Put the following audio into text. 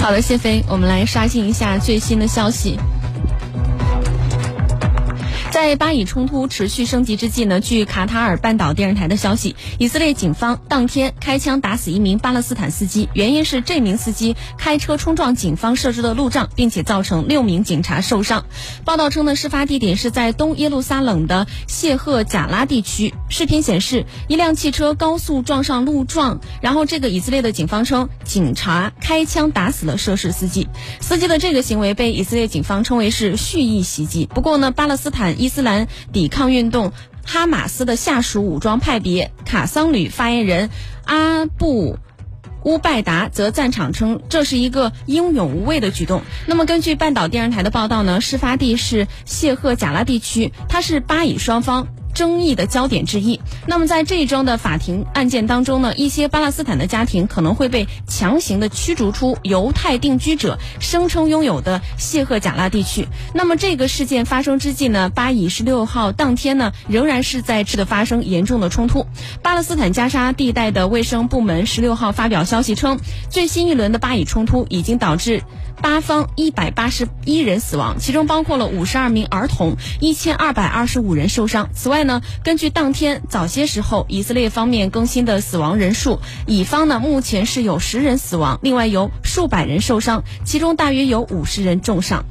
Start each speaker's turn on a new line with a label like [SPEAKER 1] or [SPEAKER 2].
[SPEAKER 1] 好的，谢飞，我们来刷新一下最新的消息。在巴以冲突持续升级之际呢，据卡塔尔半岛电视台的消息，以色列警方当天开枪打死一名巴勒斯坦司机，原因是这名司机开车冲撞警方设置的路障，并且造成六名警察受伤。报道称呢，事发地点是在东耶路撒冷的谢赫贾拉地区。视频显示，一辆汽车高速撞上路障，然后这个以色列的警方称，警察开枪打死了涉事司机。司机的这个行为被以色列警方称为是蓄意袭击。不过呢，巴勒斯坦伊斯兰抵抗运动哈马斯的下属武装派别卡桑旅发言人阿布。乌拜达则赞场称这是一个英勇无畏的举动。那么，根据半岛电视台的报道呢，事发地是谢赫贾拉地区，它是巴以双方。争议的焦点之一。那么，在这一桩的法庭案件当中呢，一些巴勒斯坦的家庭可能会被强行的驱逐出犹太定居者声称拥有的谢赫贾拉地区。那么，这个事件发生之际呢，巴以十六号当天呢，仍然是在的发生严重的冲突。巴勒斯坦加沙地带的卫生部门十六号发表消息称，最新一轮的巴以冲突已经导致。八方一百八十一人死亡，其中包括了五十二名儿童，一千二百二十五人受伤。此外外呢，根据当天早些时候以色列方面更新的死亡人数，乙方呢目前是有十人死亡，另外有数百人受伤，其中大约有五十人重伤。